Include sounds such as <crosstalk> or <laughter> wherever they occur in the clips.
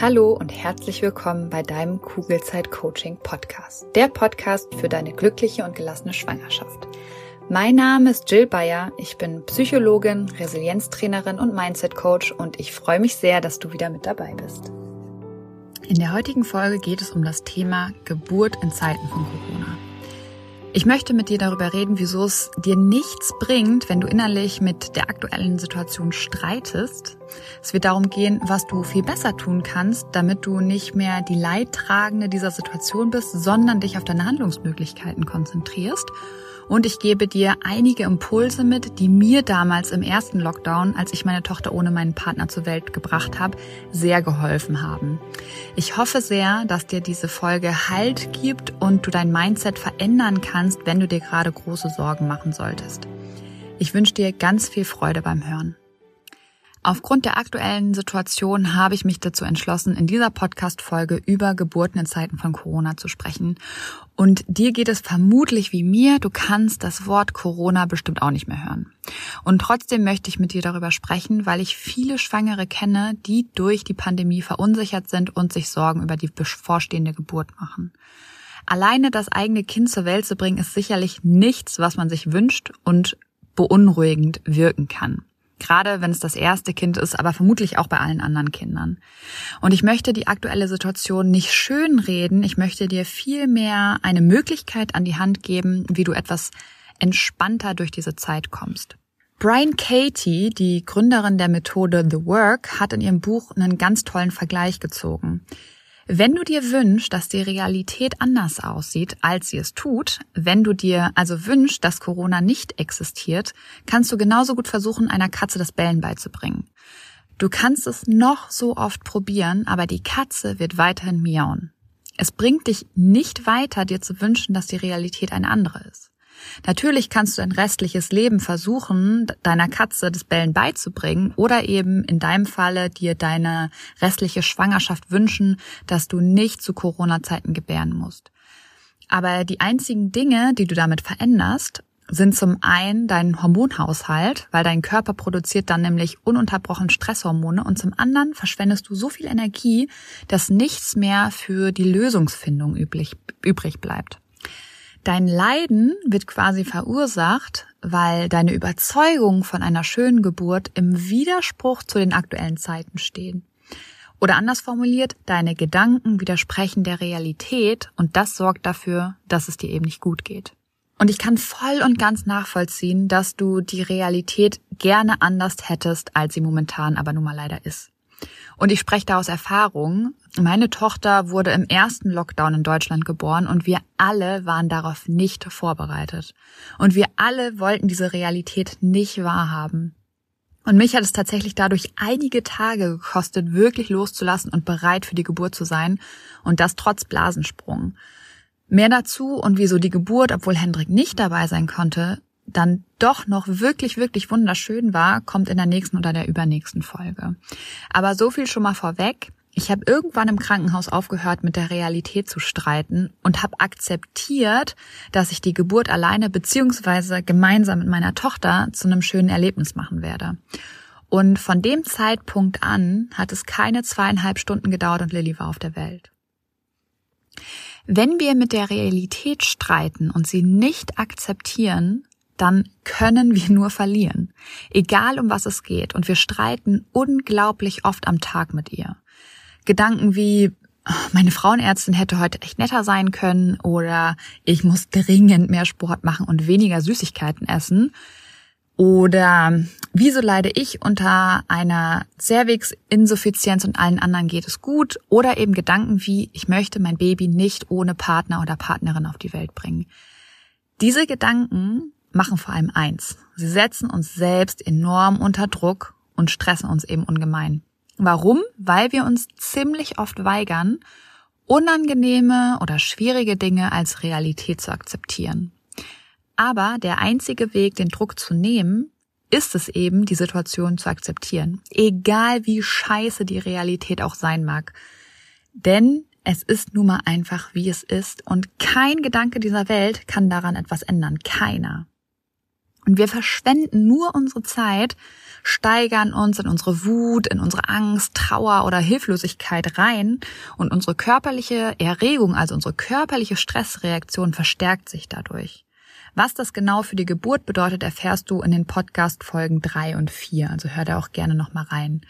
Hallo und herzlich willkommen bei deinem Kugelzeit Coaching Podcast. Der Podcast für deine glückliche und gelassene Schwangerschaft. Mein Name ist Jill Bayer. Ich bin Psychologin, Resilienztrainerin und Mindset Coach und ich freue mich sehr, dass du wieder mit dabei bist. In der heutigen Folge geht es um das Thema Geburt in Zeiten von Corona. Ich möchte mit dir darüber reden, wieso es dir nichts bringt, wenn du innerlich mit der aktuellen Situation streitest. Es wird darum gehen, was du viel besser tun kannst, damit du nicht mehr die Leidtragende dieser Situation bist, sondern dich auf deine Handlungsmöglichkeiten konzentrierst und ich gebe dir einige Impulse mit, die mir damals im ersten Lockdown, als ich meine Tochter ohne meinen Partner zur Welt gebracht habe, sehr geholfen haben. Ich hoffe sehr, dass dir diese Folge Halt gibt und du dein Mindset verändern kannst, wenn du dir gerade große Sorgen machen solltest. Ich wünsche dir ganz viel Freude beim Hören. Aufgrund der aktuellen Situation habe ich mich dazu entschlossen, in dieser Podcast-Folge über Geburten in Zeiten von Corona zu sprechen. Und dir geht es vermutlich wie mir, du kannst das Wort Corona bestimmt auch nicht mehr hören. Und trotzdem möchte ich mit dir darüber sprechen, weil ich viele Schwangere kenne, die durch die Pandemie verunsichert sind und sich Sorgen über die bevorstehende Geburt machen. Alleine das eigene Kind zur Welt zu bringen, ist sicherlich nichts, was man sich wünscht und beunruhigend wirken kann. Gerade wenn es das erste Kind ist, aber vermutlich auch bei allen anderen Kindern. Und ich möchte die aktuelle Situation nicht schönreden. Ich möchte dir vielmehr eine Möglichkeit an die Hand geben, wie du etwas entspannter durch diese Zeit kommst. Brian Katie, die Gründerin der Methode The Work, hat in ihrem Buch einen ganz tollen Vergleich gezogen. Wenn du dir wünschst, dass die Realität anders aussieht, als sie es tut, wenn du dir also wünschst, dass Corona nicht existiert, kannst du genauso gut versuchen, einer Katze das Bellen beizubringen. Du kannst es noch so oft probieren, aber die Katze wird weiterhin miauen. Es bringt dich nicht weiter, dir zu wünschen, dass die Realität eine andere ist. Natürlich kannst du dein restliches Leben versuchen, deiner Katze das Bellen beizubringen oder eben in deinem Falle dir deine restliche Schwangerschaft wünschen, dass du nicht zu Corona-Zeiten gebären musst. Aber die einzigen Dinge, die du damit veränderst, sind zum einen dein Hormonhaushalt, weil dein Körper produziert dann nämlich ununterbrochen Stresshormone und zum anderen verschwendest du so viel Energie, dass nichts mehr für die Lösungsfindung üblich, übrig bleibt. Dein Leiden wird quasi verursacht, weil deine Überzeugung von einer schönen Geburt im Widerspruch zu den aktuellen Zeiten stehen. Oder anders formuliert, deine Gedanken widersprechen der Realität und das sorgt dafür, dass es dir eben nicht gut geht. Und ich kann voll und ganz nachvollziehen, dass du die Realität gerne anders hättest, als sie momentan aber nun mal leider ist. Und ich spreche da aus Erfahrung. Meine Tochter wurde im ersten Lockdown in Deutschland geboren und wir alle waren darauf nicht vorbereitet. Und wir alle wollten diese Realität nicht wahrhaben. Und mich hat es tatsächlich dadurch einige Tage gekostet, wirklich loszulassen und bereit für die Geburt zu sein. Und das trotz Blasensprung. Mehr dazu und wieso die Geburt, obwohl Hendrik nicht dabei sein konnte, dann doch noch wirklich, wirklich wunderschön war, kommt in der nächsten oder der übernächsten Folge. Aber so viel schon mal vorweg. Ich habe irgendwann im Krankenhaus aufgehört, mit der Realität zu streiten und habe akzeptiert, dass ich die Geburt alleine beziehungsweise gemeinsam mit meiner Tochter zu einem schönen Erlebnis machen werde. Und von dem Zeitpunkt an hat es keine zweieinhalb Stunden gedauert und Lilly war auf der Welt. Wenn wir mit der Realität streiten und sie nicht akzeptieren, dann können wir nur verlieren. Egal um was es geht. Und wir streiten unglaublich oft am Tag mit ihr. Gedanken wie, meine Frauenärztin hätte heute echt netter sein können oder ich muss dringend mehr Sport machen und weniger Süßigkeiten essen. Oder wieso leide ich unter einer Cervix-Insuffizienz und allen anderen geht es gut? Oder eben Gedanken wie, ich möchte mein Baby nicht ohne Partner oder Partnerin auf die Welt bringen. Diese Gedanken machen vor allem eins. Sie setzen uns selbst enorm unter Druck und stressen uns eben ungemein. Warum? Weil wir uns ziemlich oft weigern, unangenehme oder schwierige Dinge als Realität zu akzeptieren. Aber der einzige Weg, den Druck zu nehmen, ist es eben, die Situation zu akzeptieren. Egal wie scheiße die Realität auch sein mag. Denn es ist nun mal einfach, wie es ist und kein Gedanke dieser Welt kann daran etwas ändern. Keiner. Und wir verschwenden nur unsere Zeit, steigern uns in unsere Wut, in unsere Angst, Trauer oder Hilflosigkeit rein und unsere körperliche Erregung, also unsere körperliche Stressreaktion verstärkt sich dadurch. Was das genau für die Geburt bedeutet, erfährst du in den Podcast-Folgen drei und vier. Also hör da auch gerne nochmal rein.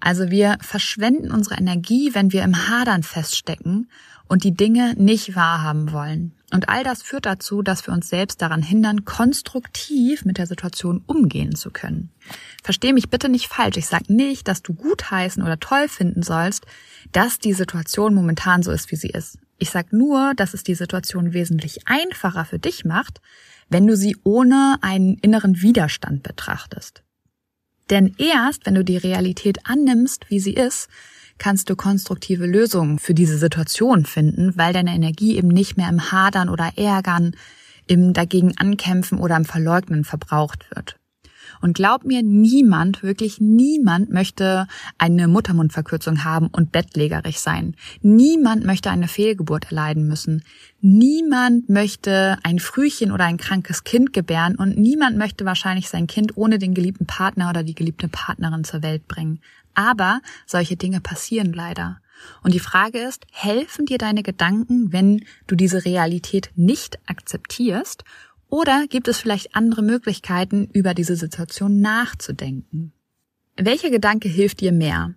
Also wir verschwenden unsere Energie, wenn wir im Hadern feststecken und die Dinge nicht wahrhaben wollen. Und all das führt dazu, dass wir uns selbst daran hindern, konstruktiv mit der Situation umgehen zu können. Versteh mich bitte nicht falsch. Ich sage nicht, dass du gutheißen oder toll finden sollst, dass die Situation momentan so ist, wie sie ist. Ich sage nur, dass es die Situation wesentlich einfacher für dich macht, wenn du sie ohne einen inneren Widerstand betrachtest. Denn erst, wenn du die Realität annimmst, wie sie ist, kannst du konstruktive Lösungen für diese Situation finden, weil deine Energie eben nicht mehr im Hadern oder Ärgern, im dagegen ankämpfen oder im Verleugnen verbraucht wird. Und glaub mir, niemand, wirklich niemand möchte eine Muttermundverkürzung haben und bettlägerig sein. Niemand möchte eine Fehlgeburt erleiden müssen. Niemand möchte ein Frühchen oder ein krankes Kind gebären und niemand möchte wahrscheinlich sein Kind ohne den geliebten Partner oder die geliebte Partnerin zur Welt bringen. Aber solche Dinge passieren leider. Und die Frage ist, helfen dir deine Gedanken, wenn du diese Realität nicht akzeptierst oder gibt es vielleicht andere Möglichkeiten, über diese Situation nachzudenken? Welcher Gedanke hilft dir mehr?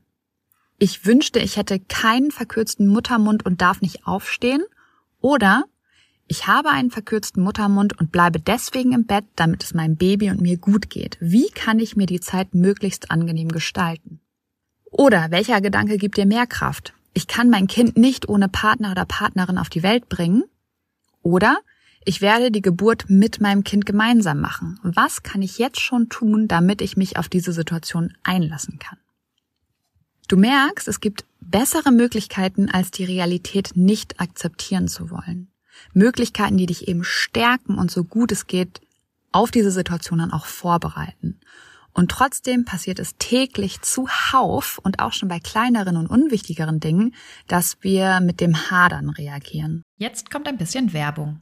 Ich wünschte, ich hätte keinen verkürzten Muttermund und darf nicht aufstehen? Oder ich habe einen verkürzten Muttermund und bleibe deswegen im Bett, damit es meinem Baby und mir gut geht. Wie kann ich mir die Zeit möglichst angenehm gestalten? Oder welcher Gedanke gibt dir mehr Kraft? Ich kann mein Kind nicht ohne Partner oder Partnerin auf die Welt bringen? Oder ich werde die Geburt mit meinem Kind gemeinsam machen. Was kann ich jetzt schon tun, damit ich mich auf diese Situation einlassen kann? Du merkst, es gibt bessere Möglichkeiten, als die Realität nicht akzeptieren zu wollen. Möglichkeiten, die dich eben stärken und so gut es geht, auf diese Situation dann auch vorbereiten. Und trotzdem passiert es täglich zuhauf und auch schon bei kleineren und unwichtigeren Dingen, dass wir mit dem Hadern reagieren. Jetzt kommt ein bisschen Werbung.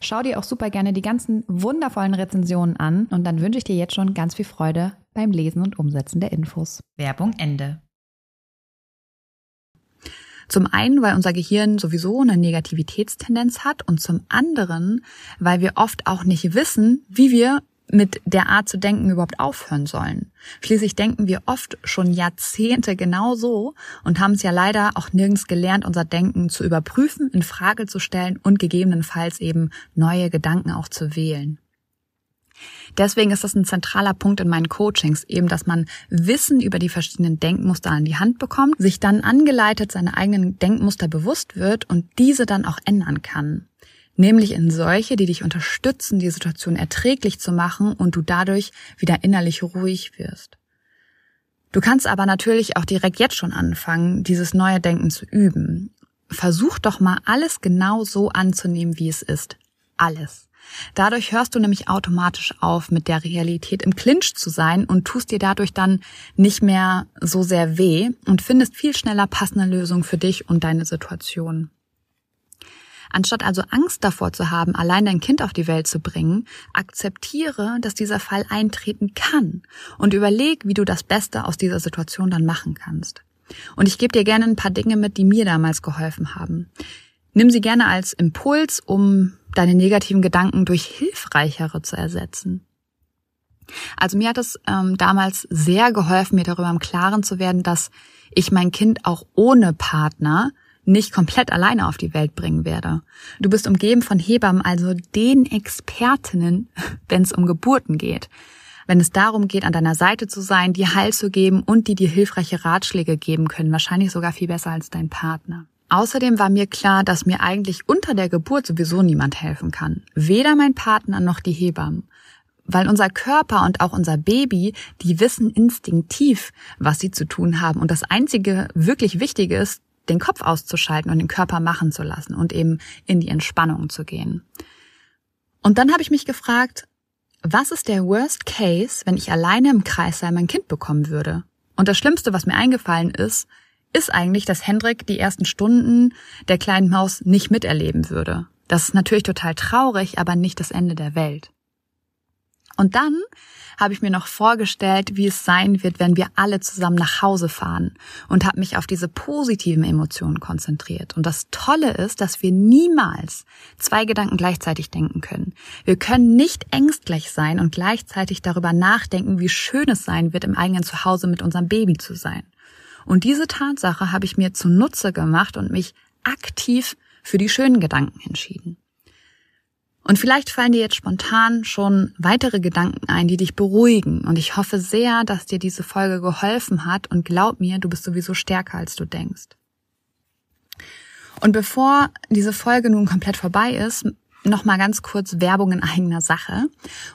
Schau dir auch super gerne die ganzen wundervollen Rezensionen an und dann wünsche ich dir jetzt schon ganz viel Freude beim Lesen und Umsetzen der Infos. Werbung Ende. Zum einen, weil unser Gehirn sowieso eine Negativitätstendenz hat und zum anderen, weil wir oft auch nicht wissen, wie wir mit der Art zu denken überhaupt aufhören sollen. Schließlich denken wir oft schon Jahrzehnte genau so und haben es ja leider auch nirgends gelernt, unser Denken zu überprüfen, in Frage zu stellen und gegebenenfalls eben neue Gedanken auch zu wählen. Deswegen ist das ein zentraler Punkt in meinen Coachings, eben, dass man Wissen über die verschiedenen Denkmuster an die Hand bekommt, sich dann angeleitet seine eigenen Denkmuster bewusst wird und diese dann auch ändern kann. Nämlich in solche, die dich unterstützen, die Situation erträglich zu machen und du dadurch wieder innerlich ruhig wirst. Du kannst aber natürlich auch direkt jetzt schon anfangen, dieses neue Denken zu üben. Versuch doch mal alles genau so anzunehmen, wie es ist. Alles. Dadurch hörst du nämlich automatisch auf, mit der Realität im Clinch zu sein und tust dir dadurch dann nicht mehr so sehr weh und findest viel schneller passende Lösungen für dich und deine Situation. Anstatt also Angst davor zu haben, allein dein Kind auf die Welt zu bringen, akzeptiere, dass dieser Fall eintreten kann und überleg, wie du das Beste aus dieser Situation dann machen kannst. Und ich gebe dir gerne ein paar Dinge mit, die mir damals geholfen haben. Nimm sie gerne als Impuls, um deine negativen Gedanken durch hilfreichere zu ersetzen. Also mir hat es ähm, damals sehr geholfen, mir darüber im Klaren zu werden, dass ich mein Kind auch ohne Partner nicht komplett alleine auf die Welt bringen werde. Du bist umgeben von Hebammen, also den Expertinnen, <laughs> wenn es um Geburten geht. Wenn es darum geht, an deiner Seite zu sein, dir Heil zu geben und die dir hilfreiche Ratschläge geben können, wahrscheinlich sogar viel besser als dein Partner. Außerdem war mir klar, dass mir eigentlich unter der Geburt sowieso niemand helfen kann. Weder mein Partner noch die Hebammen. Weil unser Körper und auch unser Baby, die wissen instinktiv, was sie zu tun haben. Und das einzige wirklich Wichtige ist, den Kopf auszuschalten und den Körper machen zu lassen und eben in die Entspannung zu gehen. Und dann habe ich mich gefragt, was ist der Worst Case, wenn ich alleine im Kreissaal mein Kind bekommen würde? Und das Schlimmste, was mir eingefallen ist, ist eigentlich, dass Hendrik die ersten Stunden der kleinen Maus nicht miterleben würde. Das ist natürlich total traurig, aber nicht das Ende der Welt. Und dann habe ich mir noch vorgestellt, wie es sein wird, wenn wir alle zusammen nach Hause fahren und habe mich auf diese positiven Emotionen konzentriert. Und das Tolle ist, dass wir niemals zwei Gedanken gleichzeitig denken können. Wir können nicht ängstlich sein und gleichzeitig darüber nachdenken, wie schön es sein wird, im eigenen Zuhause mit unserem Baby zu sein. Und diese Tatsache habe ich mir zunutze gemacht und mich aktiv für die schönen Gedanken entschieden. Und vielleicht fallen dir jetzt spontan schon weitere Gedanken ein, die dich beruhigen. Und ich hoffe sehr, dass dir diese Folge geholfen hat. Und glaub mir, du bist sowieso stärker, als du denkst. Und bevor diese Folge nun komplett vorbei ist, noch mal ganz kurz Werbung in eigener Sache.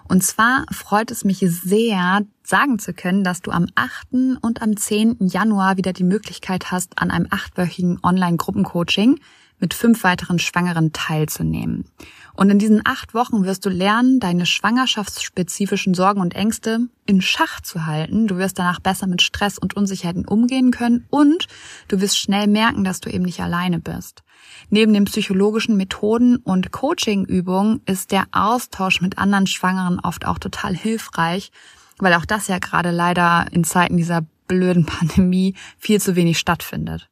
Und zwar freut es mich sehr, sagen zu können, dass du am 8. und am 10. Januar wieder die Möglichkeit hast, an einem achtwöchigen Online-Gruppencoaching mit fünf weiteren Schwangeren teilzunehmen. Und in diesen acht Wochen wirst du lernen, deine schwangerschaftsspezifischen Sorgen und Ängste in Schach zu halten. Du wirst danach besser mit Stress und Unsicherheiten umgehen können und du wirst schnell merken, dass du eben nicht alleine bist. Neben den psychologischen Methoden und Coachingübungen ist der Austausch mit anderen Schwangeren oft auch total hilfreich, weil auch das ja gerade leider in Zeiten dieser blöden <laughs> Pandemie viel zu wenig stattfindet.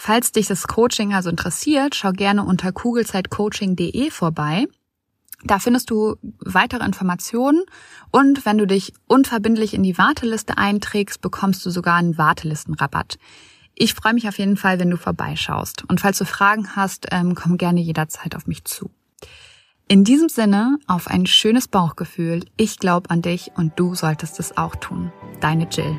Falls dich das Coaching also interessiert, schau gerne unter kugelzeitcoaching.de vorbei. Da findest du weitere Informationen und wenn du dich unverbindlich in die Warteliste einträgst, bekommst du sogar einen Wartelistenrabatt. Ich freue mich auf jeden Fall, wenn du vorbeischaust. Und falls du Fragen hast, ähm, komm gerne jederzeit auf mich zu. In diesem Sinne, auf ein schönes Bauchgefühl. Ich glaube an dich und du solltest es auch tun. Deine Jill.